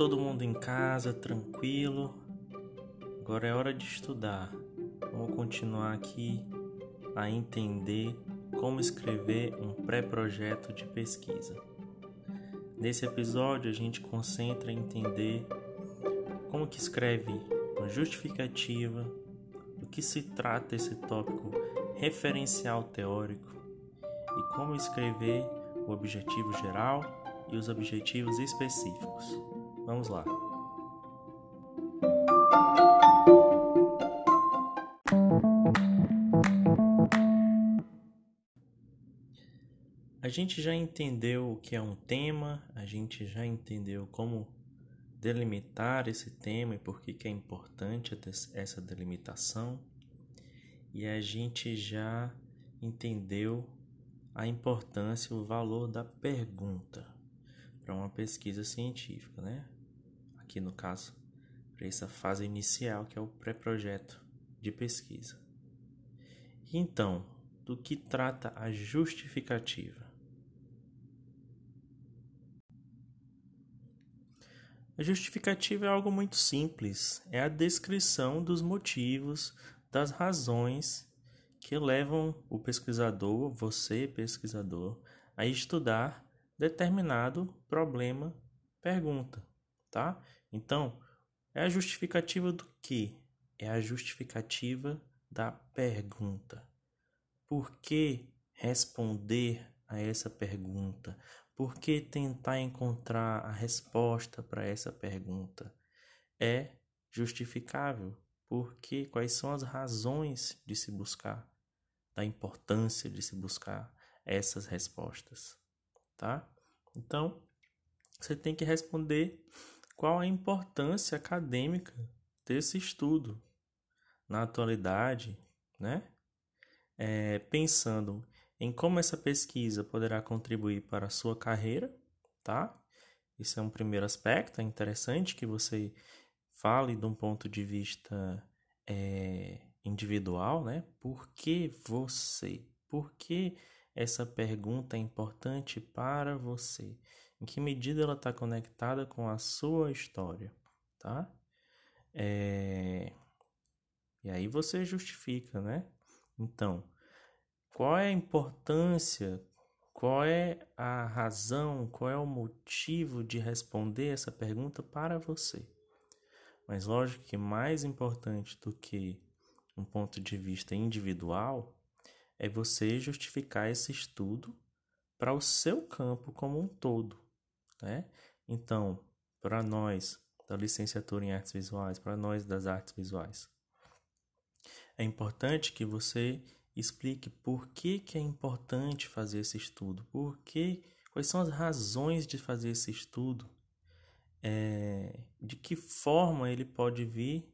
todo mundo em casa, tranquilo. Agora é hora de estudar. Vamos continuar aqui a entender como escrever um pré-projeto de pesquisa. Nesse episódio a gente concentra em entender como que escreve uma justificativa, do que se trata esse tópico referencial teórico e como escrever o objetivo geral e os objetivos específicos. Vamos lá. A gente já entendeu o que é um tema, a gente já entendeu como delimitar esse tema e por que, que é importante essa delimitação, e a gente já entendeu a importância, o valor da pergunta para uma pesquisa científica, né? Aqui no caso, para essa fase inicial que é o pré-projeto de pesquisa. Então, do que trata a justificativa? A justificativa é algo muito simples, é a descrição dos motivos, das razões que levam o pesquisador, você pesquisador, a estudar determinado problema, pergunta, tá? Então, é a justificativa do que? É a justificativa da pergunta. Por que responder a essa pergunta? Por que tentar encontrar a resposta para essa pergunta? É justificável, porque quais são as razões de se buscar, da importância de se buscar essas respostas, tá? Então, você tem que responder qual a importância acadêmica desse estudo na atualidade, né? É, pensando em como essa pesquisa poderá contribuir para a sua carreira, tá? Isso é um primeiro aspecto, é interessante que você fale de um ponto de vista é, individual, né? Por que você? Por que essa pergunta é importante para você? Em que medida ela está conectada com a sua história, tá? É... E aí você justifica, né? Então, qual é a importância, qual é a razão, qual é o motivo de responder essa pergunta para você? Mas lógico que mais importante do que um ponto de vista individual é você justificar esse estudo para o seu campo como um todo, né? Então, para nós da licenciatura em artes visuais, para nós das artes visuais, é importante que você explique por que, que é importante fazer esse estudo, por que, quais são as razões de fazer esse estudo é, de que forma ele pode vir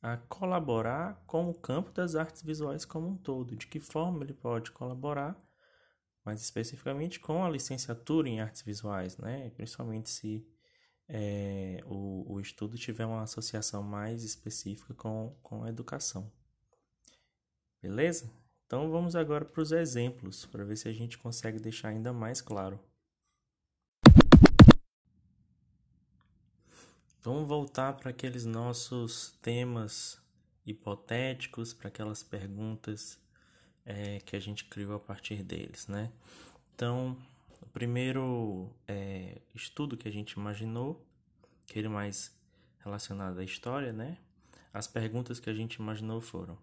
a colaborar com o campo das artes visuais como um todo, de que forma ele pode colaborar, mais especificamente com a licenciatura em artes visuais, né? principalmente se é, o, o estudo tiver uma associação mais específica com, com a educação. Beleza? Então vamos agora para os exemplos, para ver se a gente consegue deixar ainda mais claro. Vamos voltar para aqueles nossos temas hipotéticos, para aquelas perguntas é, que a gente criou a partir deles, né? Então, o primeiro é, estudo que a gente imaginou, aquele mais relacionado à história, né? As perguntas que a gente imaginou foram: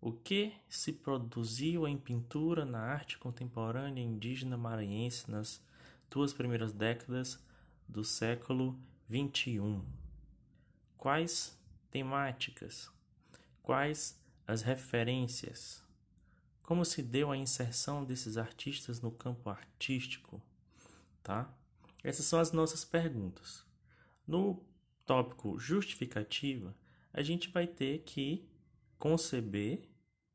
o que se produziu em pintura na arte contemporânea indígena maranhense nas duas primeiras décadas do século 21. Quais temáticas? Quais as referências? Como se deu a inserção desses artistas no campo artístico? Tá? Essas são as nossas perguntas. No tópico justificativa, a gente vai ter que conceber,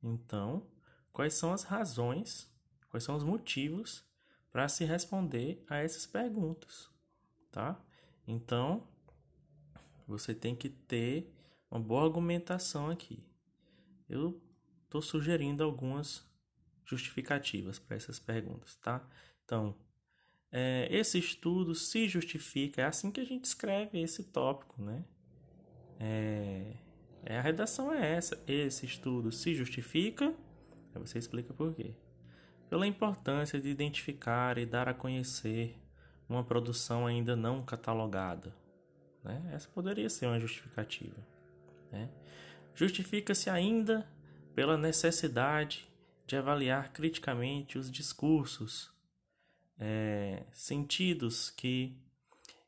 então, quais são as razões, quais são os motivos para se responder a essas perguntas, tá? Então, você tem que ter uma boa argumentação aqui. Eu estou sugerindo algumas justificativas para essas perguntas, tá? Então, é, esse estudo se justifica. É assim que a gente escreve esse tópico, né? É, é, a redação é essa. Esse estudo se justifica. Aí você explica por quê. Pela importância de identificar e dar a conhecer uma produção ainda não catalogada. Né? Essa poderia ser uma justificativa. Né? Justifica-se ainda pela necessidade de avaliar criticamente os discursos, é, sentidos que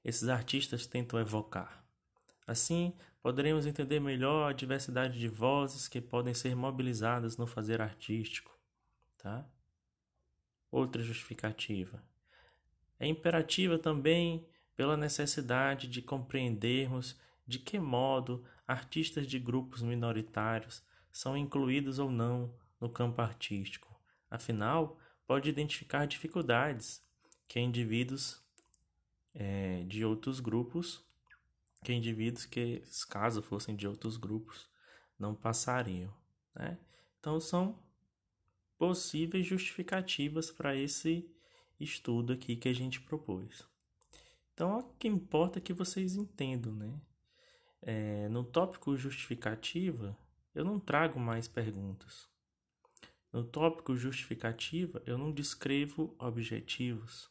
esses artistas tentam evocar. Assim, poderemos entender melhor a diversidade de vozes que podem ser mobilizadas no fazer artístico. Tá? Outra justificativa. É imperativa também pela necessidade de compreendermos de que modo artistas de grupos minoritários são incluídos ou não no campo artístico. Afinal, pode identificar dificuldades que indivíduos é, de outros grupos, que indivíduos que, caso fossem de outros grupos, não passariam. Né? Então, são possíveis justificativas para esse estudo aqui que a gente propôs. Então, o que importa é que vocês entendam, né? É, no tópico justificativa, eu não trago mais perguntas. No tópico justificativa, eu não descrevo objetivos.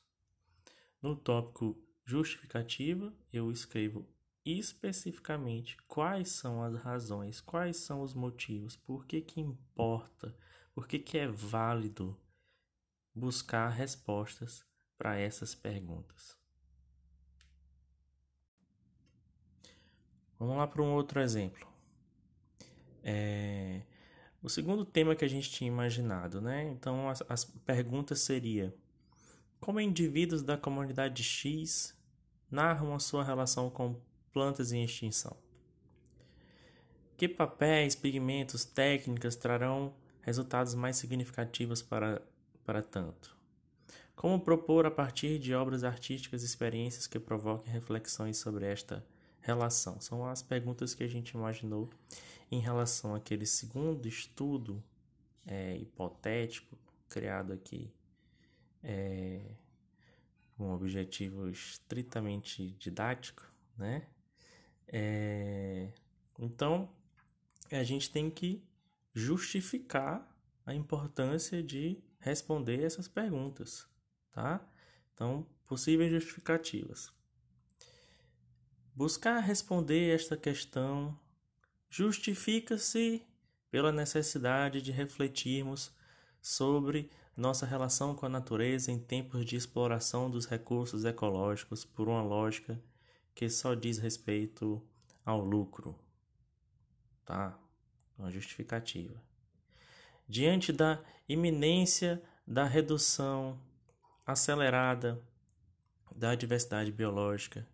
No tópico justificativa, eu escrevo especificamente quais são as razões, quais são os motivos, por que, que importa, por que, que é válido buscar respostas para essas perguntas. Vamos lá para um outro exemplo. É, o segundo tema que a gente tinha imaginado, né? Então as, as perguntas seria como indivíduos da comunidade X narram a sua relação com plantas em extinção? Que papéis, pigmentos, técnicas trarão resultados mais significativos para, para tanto? Como propor a partir de obras artísticas experiências que provoquem reflexões sobre esta relação? São as perguntas que a gente imaginou em relação àquele segundo estudo é, hipotético criado aqui é, com um objetivo estritamente didático, né? É, então a gente tem que justificar a importância de responder essas perguntas, tá? Então, possíveis justificativas. Buscar responder esta questão justifica-se pela necessidade de refletirmos sobre nossa relação com a natureza em tempos de exploração dos recursos ecológicos por uma lógica que só diz respeito ao lucro. Tá? Uma justificativa. Diante da iminência da redução acelerada da diversidade biológica,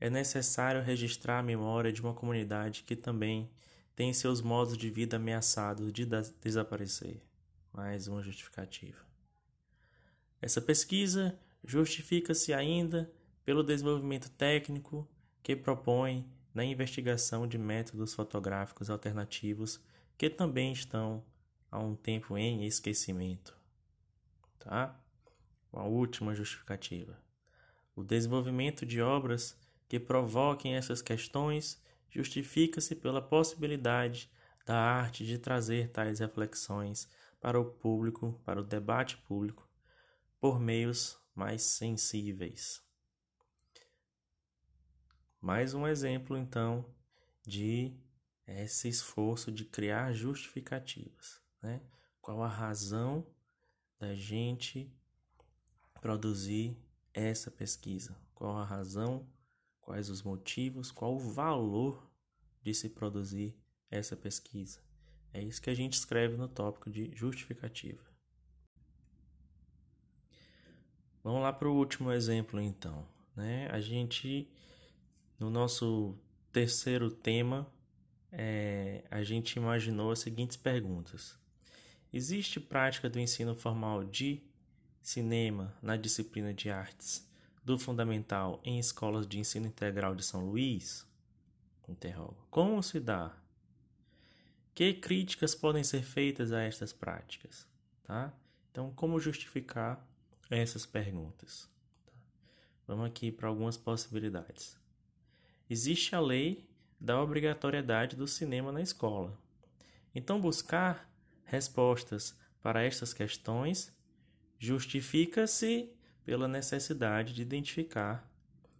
é necessário registrar a memória de uma comunidade que também tem seus modos de vida ameaçados de desaparecer. Mais uma justificativa. Essa pesquisa justifica-se ainda pelo desenvolvimento técnico que propõe na investigação de métodos fotográficos alternativos que também estão há um tempo em esquecimento. Tá? Uma última justificativa. O desenvolvimento de obras que provoquem essas questões justifica-se pela possibilidade da arte de trazer tais reflexões para o público, para o debate público, por meios mais sensíveis. Mais um exemplo, então, de esse esforço de criar justificativas. Né? Qual a razão da gente produzir essa pesquisa? Qual a razão quais os motivos, qual o valor de se produzir essa pesquisa. É isso que a gente escreve no tópico de justificativa. Vamos lá para o último exemplo, então. Né? A gente, no nosso terceiro tema, é, a gente imaginou as seguintes perguntas: Existe prática do ensino formal de cinema na disciplina de artes do fundamental em escolas de ensino integral de São Luís? Interrogo. Como se dá? Que críticas podem ser feitas a estas práticas? Tá? Então, como justificar essas perguntas? Vamos aqui para algumas possibilidades. Existe a lei da obrigatoriedade do cinema na escola. Então, buscar respostas para estas questões justifica-se pela necessidade de identificar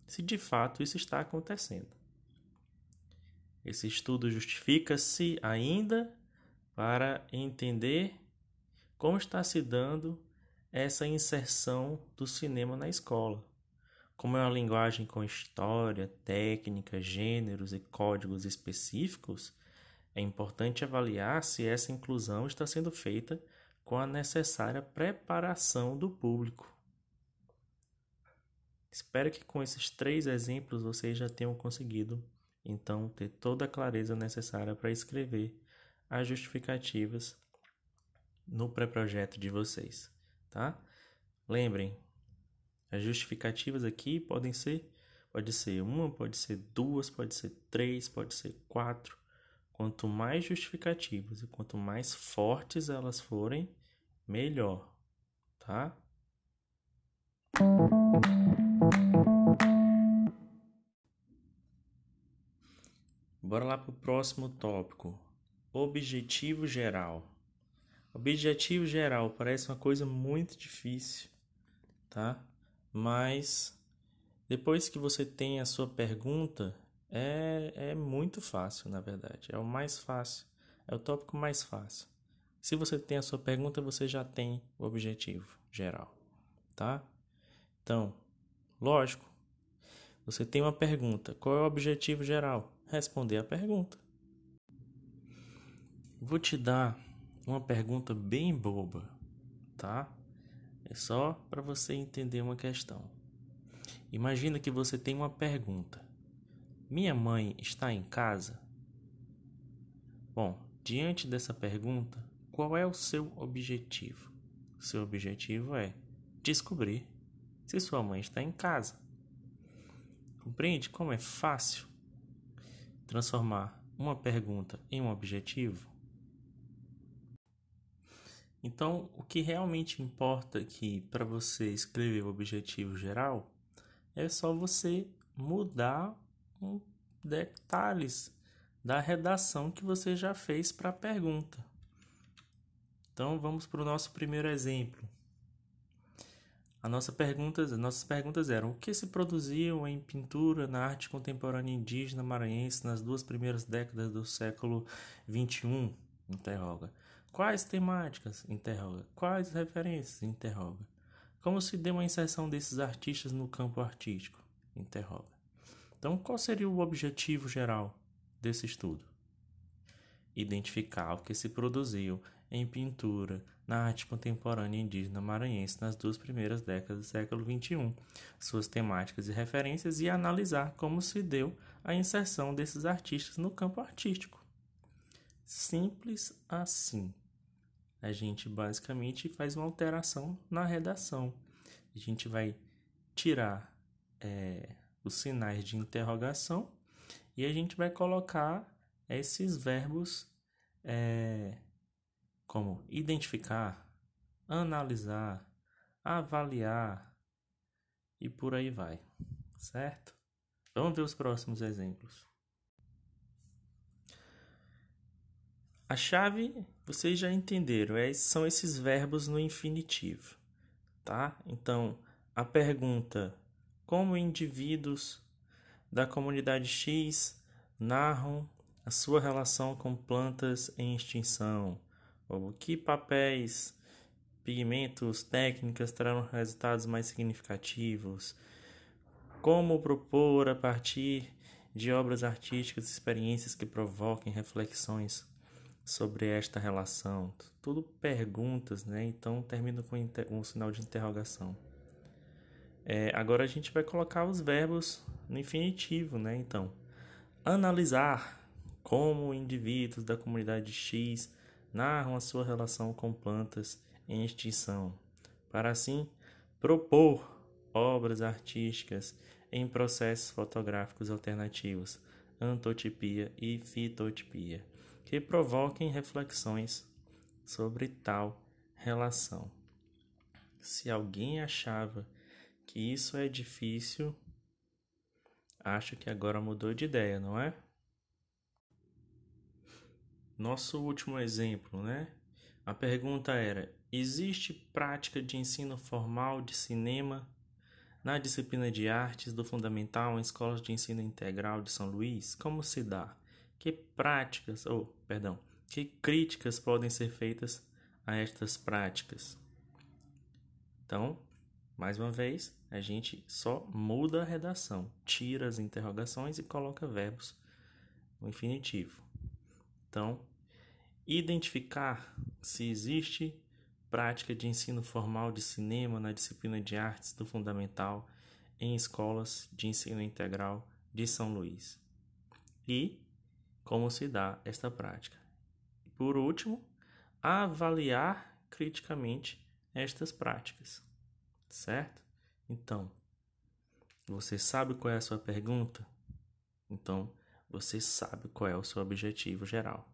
se de fato isso está acontecendo. Esse estudo justifica-se ainda para entender como está se dando essa inserção do cinema na escola. Como é uma linguagem com história, técnica, gêneros e códigos específicos, é importante avaliar se essa inclusão está sendo feita com a necessária preparação do público. Espero que com esses três exemplos vocês já tenham conseguido então ter toda a clareza necessária para escrever as justificativas no pré-projeto de vocês, tá? Lembrem, as justificativas aqui podem ser pode ser uma, pode ser duas, pode ser três, pode ser quatro. Quanto mais justificativas e quanto mais fortes elas forem, melhor, tá? Bora lá para o próximo tópico. Objetivo geral. Objetivo geral parece uma coisa muito difícil, tá? Mas depois que você tem a sua pergunta, é, é muito fácil, na verdade. É o mais fácil. É o tópico mais fácil. Se você tem a sua pergunta, você já tem o objetivo geral, tá? Então, lógico, você tem uma pergunta. Qual é o objetivo geral? Responder a pergunta. Vou te dar uma pergunta bem boba, tá? É só para você entender uma questão. Imagina que você tem uma pergunta. Minha mãe está em casa? Bom, diante dessa pergunta, qual é o seu objetivo? Seu objetivo é descobrir se sua mãe está em casa. Compreende como é fácil transformar uma pergunta em um objetivo? Então, o que realmente importa aqui para você escrever o objetivo geral é só você mudar um detalhes da redação que você já fez para a pergunta. Então, vamos para o nosso primeiro exemplo. A nossa pergunta, as nossas perguntas eram: o que se produziu em pintura na arte contemporânea indígena maranhense nas duas primeiras décadas do século XXI? Interroga. Quais temáticas? Interroga. Quais referências? Interroga. Como se deu a inserção desses artistas no campo artístico? Interroga. Então, qual seria o objetivo geral desse estudo? Identificar o que se produziu em pintura na arte contemporânea indígena maranhense nas duas primeiras décadas do século XXI, suas temáticas e referências e analisar como se deu a inserção desses artistas no campo artístico. Simples assim. A gente basicamente faz uma alteração na redação. A gente vai tirar é, os sinais de interrogação e a gente vai colocar esses verbos é, como identificar, analisar, avaliar e por aí vai, certo? Vamos ver os próximos exemplos. A chave, vocês já entenderam, é, são esses verbos no infinitivo, tá? Então, a pergunta: como indivíduos da comunidade X narram a sua relação com plantas em extinção? Ou que papéis, pigmentos, técnicas trarão resultados mais significativos? Como propor a partir de obras artísticas experiências que provoquem reflexões sobre esta relação? Tudo perguntas, né? Então termina com um sinal de interrogação. É, agora a gente vai colocar os verbos no infinitivo, né? Então, analisar como indivíduos da comunidade X narram a sua relação com plantas em extinção, para assim propor obras artísticas em processos fotográficos alternativos, antotipia e fitotipia, que provoquem reflexões sobre tal relação. Se alguém achava que isso é difícil, acho que agora mudou de ideia, não é? Nosso último exemplo, né? A pergunta era: existe prática de ensino formal de cinema na disciplina de artes do Fundamental em escolas de ensino integral de São Luís? Como se dá? Que práticas, ou, oh, perdão, que críticas podem ser feitas a estas práticas? Então, mais uma vez, a gente só muda a redação, tira as interrogações e coloca verbos no infinitivo. Então, identificar se existe prática de ensino formal de cinema na disciplina de artes do fundamental em escolas de ensino integral de São Luís. E como se dá esta prática. Por último, avaliar criticamente estas práticas. Certo? Então, você sabe qual é a sua pergunta? Então, você sabe qual é o seu objetivo geral.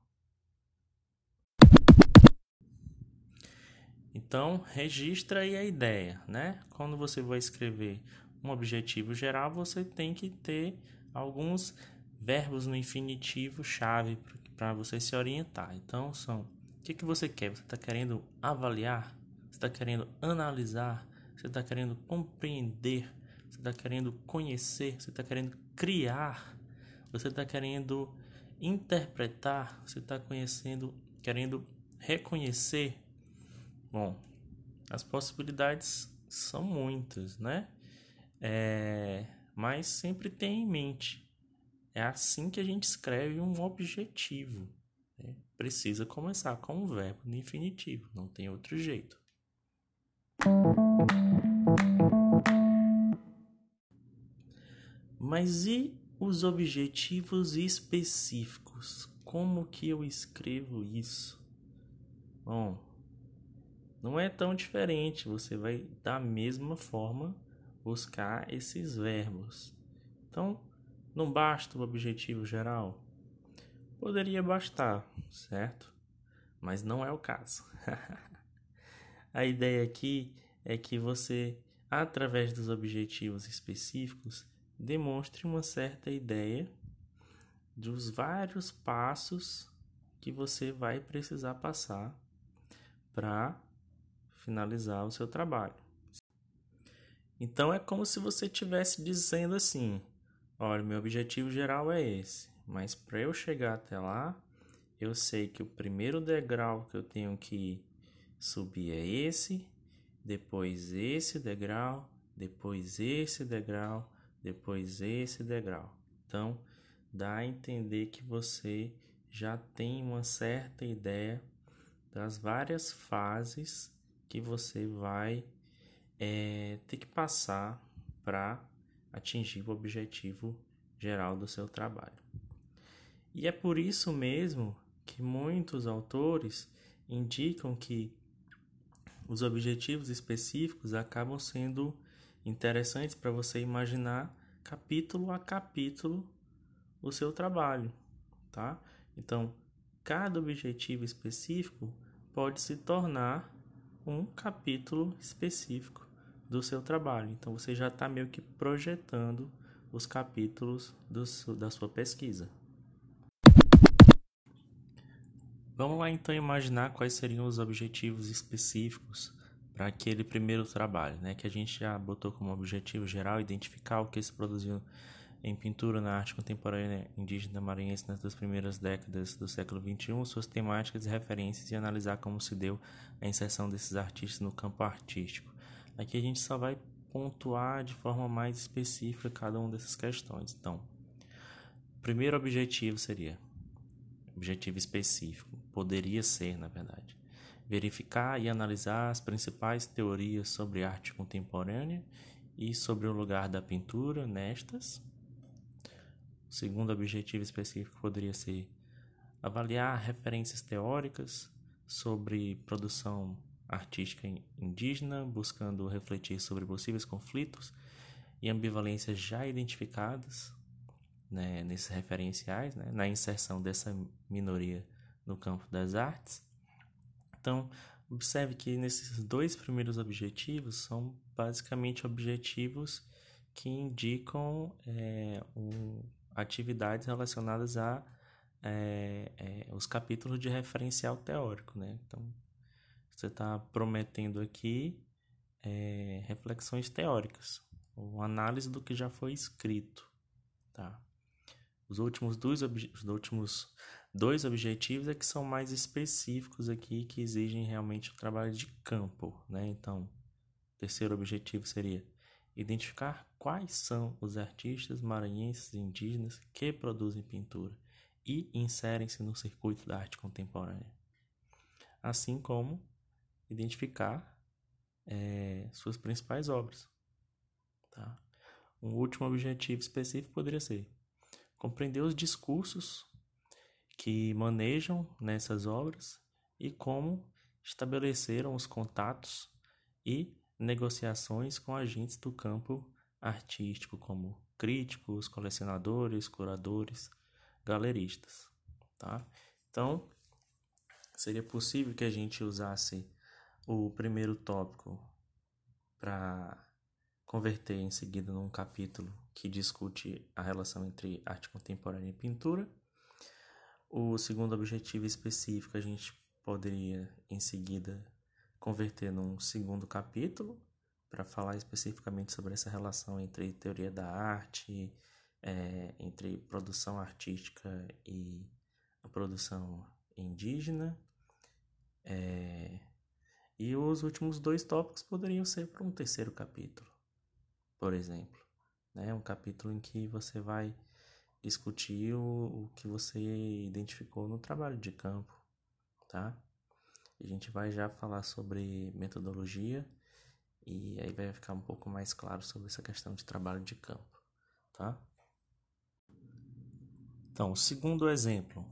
Então, registra aí a ideia, né? Quando você vai escrever um objetivo geral, você tem que ter alguns verbos no infinitivo chave para você se orientar. Então, são o que, que você quer? Você está querendo avaliar? Você está querendo analisar? Você está querendo compreender? Você está querendo conhecer? Você está querendo criar? Você está querendo interpretar? Você está conhecendo, querendo reconhecer? Bom, as possibilidades são muitas, né? É, mas sempre tem em mente. É assim que a gente escreve um objetivo. Né? Precisa começar com um verbo no infinitivo, não tem outro jeito. Mas e os objetivos específicos? Como que eu escrevo isso? Bom, não é tão diferente, você vai da mesma forma buscar esses verbos. Então, não basta o objetivo geral? Poderia bastar, certo? Mas não é o caso. A ideia aqui é que você, através dos objetivos específicos, demonstre uma certa ideia dos vários passos que você vai precisar passar para finalizar o seu trabalho. Então é como se você estivesse dizendo assim: olha, meu objetivo geral é esse, mas para eu chegar até lá, eu sei que o primeiro degrau que eu tenho que subir é esse, depois esse degrau, depois esse degrau, depois esse degrau. Então, dá a entender que você já tem uma certa ideia das várias fases que você vai é, ter que passar para atingir o objetivo geral do seu trabalho. E é por isso mesmo que muitos autores indicam que os objetivos específicos acabam sendo interessantes para você imaginar capítulo a capítulo o seu trabalho, tá? Então, cada objetivo específico pode se tornar um capítulo específico do seu trabalho. Então você já está meio que projetando os capítulos do, da sua pesquisa. Vamos lá então imaginar quais seriam os objetivos específicos para aquele primeiro trabalho, né? Que a gente já botou como objetivo geral identificar o que se produziu em pintura na arte contemporânea indígena maranhense nas duas primeiras décadas do século XXI, suas temáticas e referências e analisar como se deu a inserção desses artistas no campo artístico. Aqui a gente só vai pontuar de forma mais específica cada uma dessas questões. Então, primeiro objetivo seria objetivo específico, poderia ser, na verdade, verificar e analisar as principais teorias sobre arte contemporânea e sobre o lugar da pintura nestas. O segundo objetivo específico poderia ser avaliar referências teóricas sobre produção artística indígena, buscando refletir sobre possíveis conflitos e ambivalências já identificadas né, nesses referenciais, né, na inserção dessa minoria no campo das artes. Então, observe que nesses dois primeiros objetivos são basicamente objetivos que indicam é, um, atividades relacionadas a é, é, os capítulos de referencial teórico, né? Então, você está prometendo aqui é, reflexões teóricas, ou análise do que já foi escrito, tá? Os últimos dois, os últimos dois objetivos é que são mais específicos aqui, que exigem realmente o trabalho de campo, né? Então, terceiro objetivo seria identificar quais são os artistas maranhenses e indígenas que produzem pintura e inserem-se no circuito da arte contemporânea, assim como identificar é, suas principais obras. Tá? Um último objetivo específico poderia ser compreender os discursos que manejam nessas obras e como estabeleceram os contatos e negociações com agentes do campo artístico, como críticos, colecionadores, curadores, galeristas. Tá? Então, seria possível que a gente usasse o primeiro tópico para converter em seguida num capítulo que discute a relação entre arte contemporânea e pintura. O segundo objetivo específico a gente poderia em seguida converter num segundo capítulo para falar especificamente sobre essa relação entre teoria da arte, é, entre produção artística e a produção indígena. É, e os últimos dois tópicos poderiam ser para um terceiro capítulo, por exemplo. Né? Um capítulo em que você vai discutir o, o que você identificou no trabalho de campo, tá? A gente vai já falar sobre metodologia e aí vai ficar um pouco mais claro sobre essa questão de trabalho de campo, tá? Então, segundo exemplo.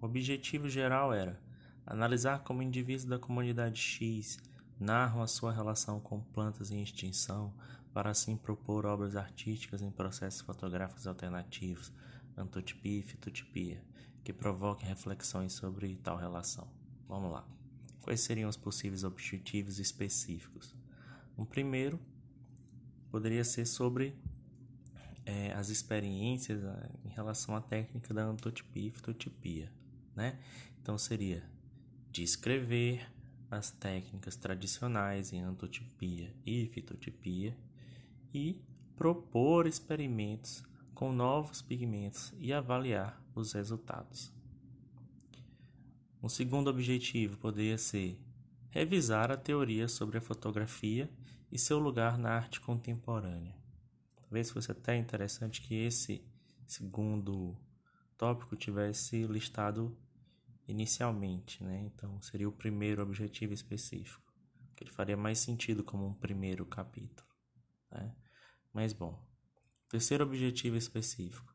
O objetivo geral era Analisar como indivíduos da comunidade X narram a sua relação com plantas em extinção, para assim propor obras artísticas em processos fotográficos alternativos, antotipia e fitotipia, que provoquem reflexões sobre tal relação. Vamos lá. Quais seriam os possíveis objetivos específicos? Um primeiro poderia ser sobre é, as experiências em relação à técnica da antotipia e fitotipia, né? Então seria descrever as técnicas tradicionais em antotipia e fitotipia e propor experimentos com novos pigmentos e avaliar os resultados. Um segundo objetivo poderia ser revisar a teoria sobre a fotografia e seu lugar na arte contemporânea. Talvez fosse até interessante que esse segundo tópico tivesse listado inicialmente, né? Então seria o primeiro objetivo específico, que ele faria mais sentido como um primeiro capítulo, né? Mas bom, terceiro objetivo específico: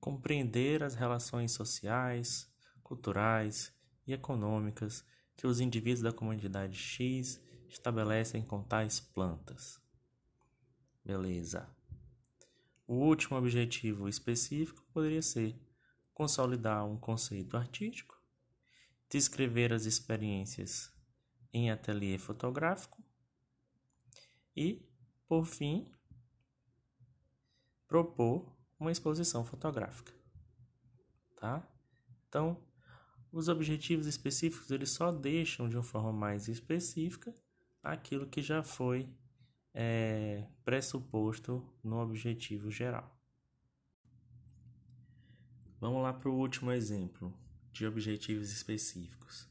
compreender as relações sociais, culturais e econômicas que os indivíduos da comunidade X estabelecem com tais plantas. Beleza. O último objetivo específico poderia ser consolidar um conceito artístico descrever as experiências em ateliê fotográfico e, por fim, propor uma exposição fotográfica, tá? Então, os objetivos específicos eles só deixam de uma forma mais específica aquilo que já foi é, pressuposto no objetivo geral. Vamos lá para o último exemplo de objetivos específicos.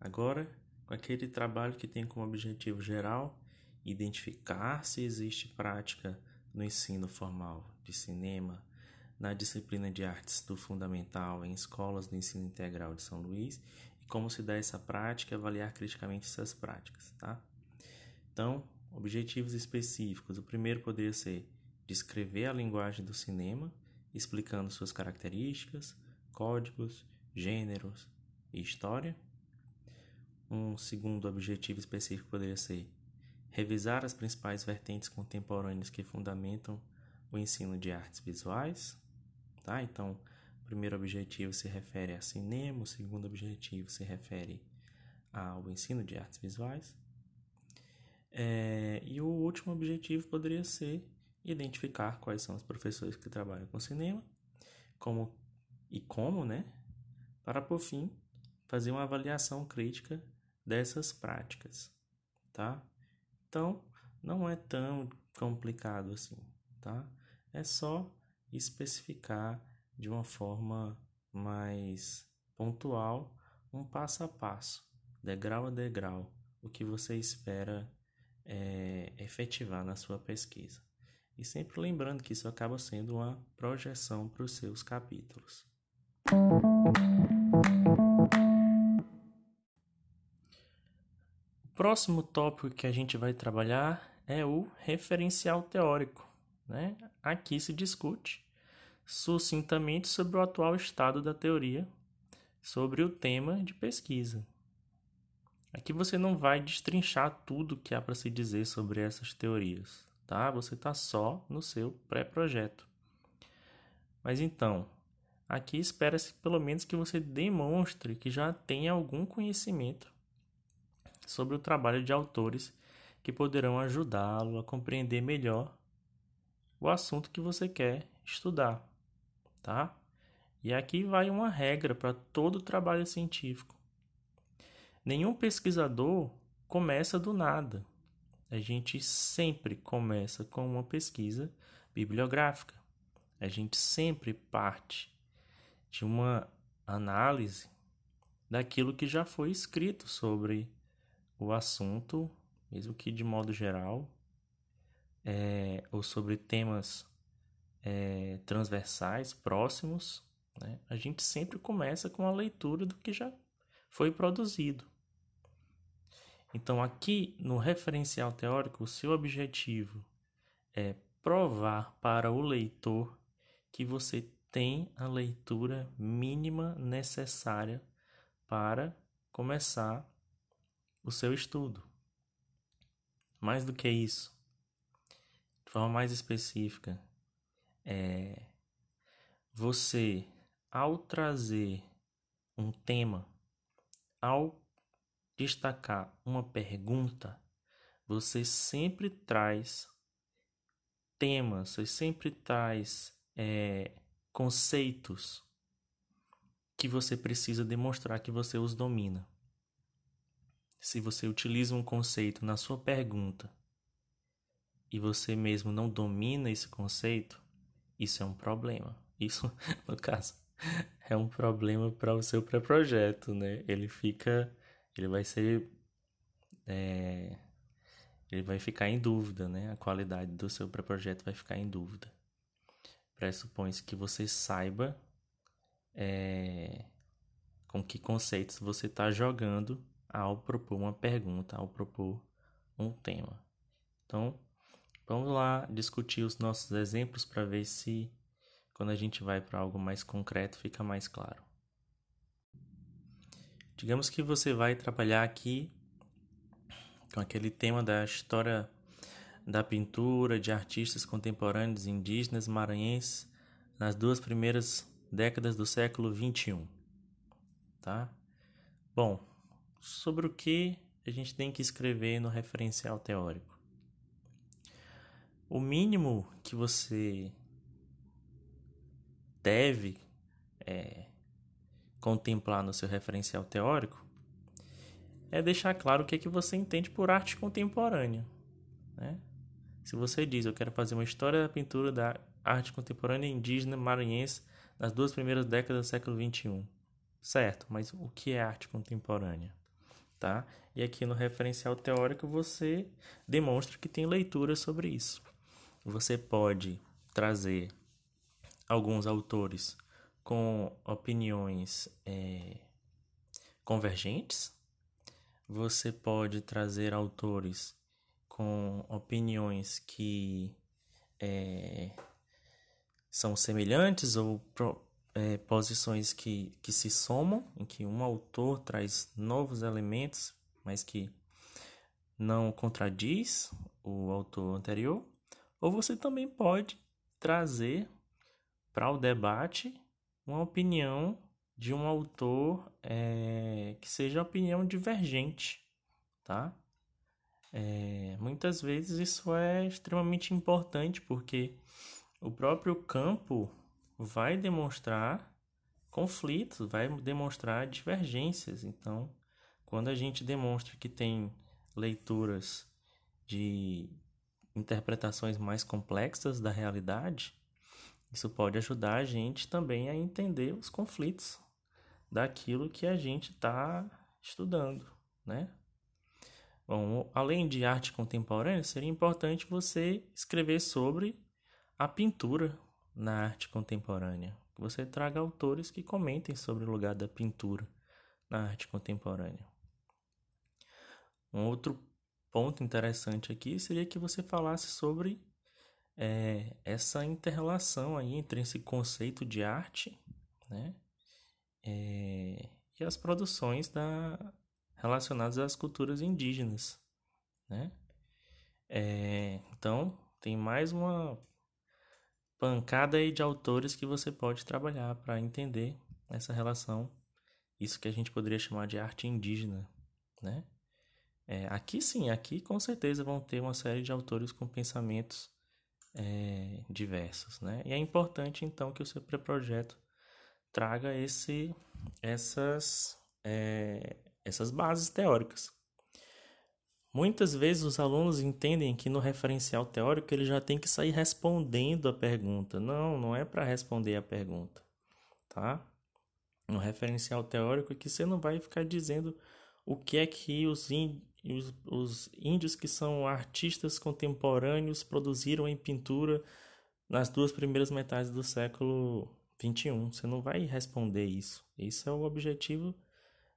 Agora, com aquele trabalho que tem como objetivo geral identificar se existe prática no ensino formal de cinema, na disciplina de artes do fundamental em escolas do ensino integral de São Luís e como se dá essa prática avaliar criticamente essas práticas, tá? Então, objetivos específicos. O primeiro poderia ser descrever a linguagem do cinema, explicando suas características, códigos gêneros e história. Um segundo objetivo específico poderia ser revisar as principais vertentes contemporâneas que fundamentam o ensino de artes visuais. Tá? Então, o primeiro objetivo se refere a cinema, o segundo objetivo se refere ao ensino de artes visuais. É, e o último objetivo poderia ser identificar quais são os professores que trabalham com cinema, como e como, né? Para por fim fazer uma avaliação crítica dessas práticas, tá? Então, não é tão complicado assim, tá? É só especificar de uma forma mais pontual, um passo a passo, degrau a degrau, o que você espera é, efetivar na sua pesquisa. E sempre lembrando que isso acaba sendo uma projeção para os seus capítulos. O próximo tópico que a gente vai trabalhar é o referencial teórico. Né? Aqui se discute sucintamente sobre o atual estado da teoria sobre o tema de pesquisa. Aqui você não vai destrinchar tudo que há para se dizer sobre essas teorias, tá? Você está só no seu pré-projeto. Mas então, aqui espera-se pelo menos que você demonstre que já tem algum conhecimento sobre o trabalho de autores que poderão ajudá-lo a compreender melhor o assunto que você quer estudar, tá? E aqui vai uma regra para todo trabalho científico. Nenhum pesquisador começa do nada. A gente sempre começa com uma pesquisa bibliográfica. A gente sempre parte de uma análise daquilo que já foi escrito sobre o assunto, mesmo que de modo geral, é, ou sobre temas é, transversais, próximos né? A gente sempre começa com a leitura do que já foi produzido. Então, aqui no referencial teórico, o seu objetivo é provar para o leitor que você tem a leitura mínima necessária para começar o seu estudo. Mais do que isso, de forma mais específica, é você ao trazer um tema, ao destacar uma pergunta, você sempre traz temas, você sempre traz é, conceitos que você precisa demonstrar que você os domina. Se você utiliza um conceito na sua pergunta e você mesmo não domina esse conceito, isso é um problema. Isso, no caso, é um problema para o seu pré-projeto, né? Ele fica, ele vai ser, é, ele vai ficar em dúvida, né? A qualidade do seu pré-projeto vai ficar em dúvida. Pressupõe-se que você saiba é, com que conceitos você está jogando ao propor uma pergunta, ao propor um tema. Então, vamos lá discutir os nossos exemplos para ver se quando a gente vai para algo mais concreto, fica mais claro. Digamos que você vai trabalhar aqui com aquele tema da história da pintura de artistas contemporâneos indígenas maranhenses nas duas primeiras décadas do século XXI. Tá? Bom, sobre o que a gente tem que escrever no referencial teórico? O mínimo que você deve é, contemplar no seu referencial teórico é deixar claro o que, é que você entende por arte contemporânea. Né? Se você diz, eu quero fazer uma história da pintura da arte contemporânea indígena maranhense nas duas primeiras décadas do século XXI. Certo, mas o que é arte contemporânea? Tá? E aqui no referencial teórico você demonstra que tem leitura sobre isso. Você pode trazer alguns autores com opiniões é, convergentes. Você pode trazer autores com opiniões que é, são semelhantes ou pro, é, posições que, que se somam, em que um autor traz novos elementos, mas que não contradiz o autor anterior. Ou você também pode trazer para o debate uma opinião de um autor é, que seja opinião divergente, tá? É, muitas vezes isso é extremamente importante porque o próprio campo vai demonstrar conflitos, vai demonstrar divergências. Então, quando a gente demonstra que tem leituras de interpretações mais complexas da realidade, isso pode ajudar a gente também a entender os conflitos daquilo que a gente está estudando, né? Bom, além de arte contemporânea, seria importante você escrever sobre a pintura na arte contemporânea. Você traga autores que comentem sobre o lugar da pintura na arte contemporânea. Um outro ponto interessante aqui seria que você falasse sobre é, essa interrelação aí entre esse conceito de arte, né, é, e as produções da, relacionadas às culturas indígenas, né? É, então, tem mais uma pancada aí de autores que você pode trabalhar para entender essa relação, isso que a gente poderia chamar de arte indígena, né? É, aqui sim, aqui com certeza vão ter uma série de autores com pensamentos é, diversos, né? E é importante então que o seu pré-projeto traga esse, essas, é, essas bases teóricas. Muitas vezes os alunos entendem que no referencial teórico ele já tem que sair respondendo a pergunta. Não, não é para responder a pergunta, tá? No referencial teórico é que você não vai ficar dizendo o que é que os, os, os índios que são artistas contemporâneos produziram em pintura nas duas primeiras metades do século 21. Você não vai responder isso. Isso é o objetivo.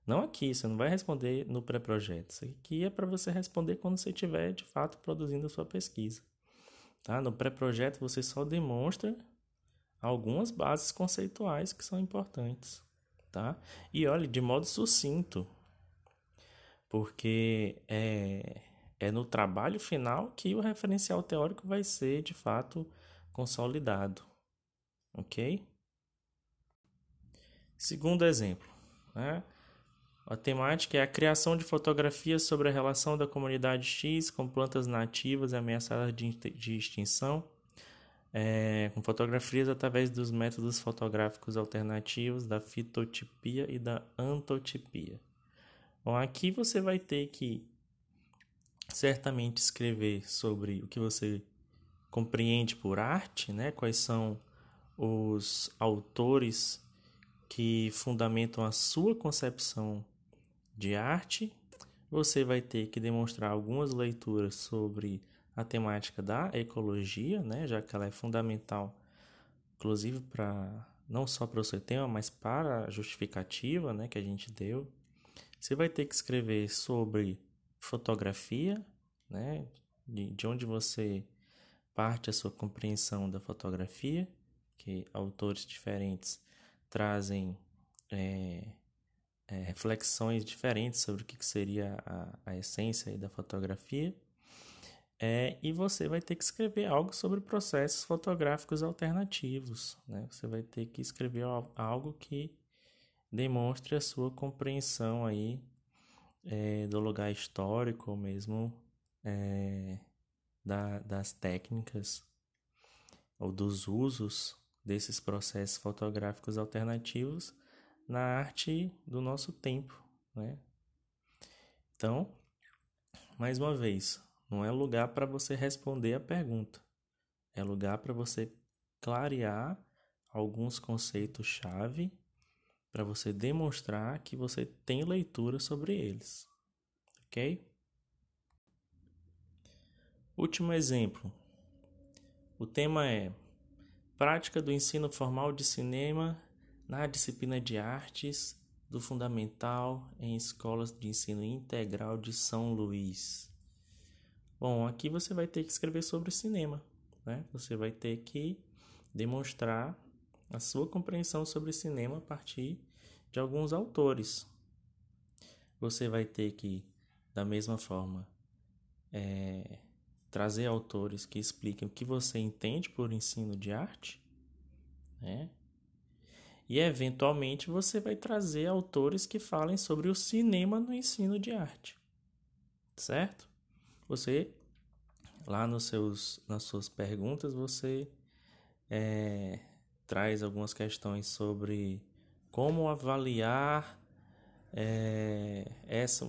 Não aqui, você não vai responder no pré-projeto. Isso aqui é para você responder quando você estiver de fato produzindo a sua pesquisa. Tá? No pré-projeto você só demonstra algumas bases conceituais que são importantes. Tá? E olhe, de modo sucinto, porque é, é no trabalho final que o referencial teórico vai ser de fato consolidado. Ok? Segundo exemplo, né? a temática é a criação de fotografias sobre a relação da comunidade X com plantas nativas ameaçadas de, extinção, é, com fotografias através dos métodos fotográficos alternativos da fitotipia e da antotipia. Bom, aqui você vai ter que certamente escrever sobre o que você compreende por arte, né? quais são os autores que fundamentam a sua concepção de arte, você vai ter que demonstrar algumas leituras sobre a temática da ecologia, né, já que ela é fundamental, inclusive para não só para o seu tema, mas para a justificativa, né, que a gente deu. Você vai ter que escrever sobre fotografia, né, de, de onde você parte a sua compreensão da fotografia, que autores diferentes trazem é, é, reflexões diferentes sobre o que seria a, a essência da fotografia. É, e você vai ter que escrever algo sobre processos fotográficos alternativos. Né? Você vai ter que escrever algo que demonstre a sua compreensão aí é, do lugar histórico ou mesmo é, da, das técnicas ou dos usos desses processos fotográficos alternativos na arte do nosso tempo, né? Então, mais uma vez, não é lugar para você responder a pergunta. É lugar para você clarear alguns conceitos-chave para você demonstrar que você tem leitura sobre eles. OK? Último exemplo. O tema é Prática do ensino formal de cinema na disciplina de artes do Fundamental em escolas de ensino integral de São Luís. Bom, aqui você vai ter que escrever sobre cinema, né? Você vai ter que demonstrar a sua compreensão sobre cinema a partir de alguns autores. Você vai ter que, da mesma forma, é, trazer autores que expliquem o que você entende por ensino de arte, né? E eventualmente você vai trazer autores que falem sobre o cinema no ensino de arte, certo? você lá nos seus, nas suas perguntas você é, traz algumas questões sobre como avaliar é, essa,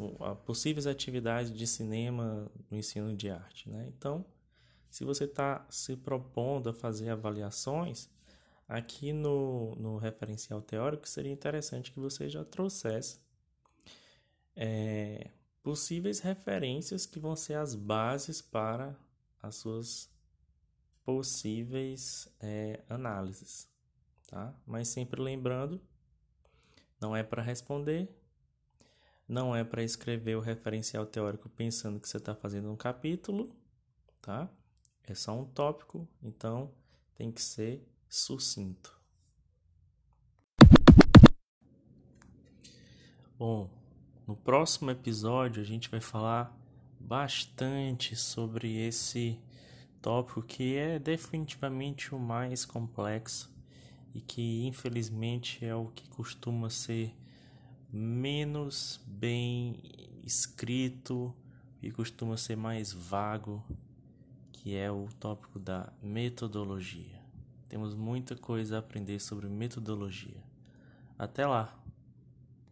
possíveis atividades de cinema no ensino de arte. Né? Então, se você está se propondo a fazer avaliações, aqui no, no referencial teórico seria interessante que você já trouxesse é, possíveis referências que vão ser as bases para as suas possíveis é, análises, tá? Mas sempre lembrando, não é para responder, não é para escrever o referencial teórico pensando que você está fazendo um capítulo, tá? É só um tópico, então tem que ser sucinto. Bom, no próximo episódio a gente vai falar bastante sobre esse tópico que é definitivamente o mais complexo e que infelizmente é o que costuma ser menos bem escrito e costuma ser mais vago, que é o tópico da metodologia. Temos muita coisa a aprender sobre metodologia. Até lá!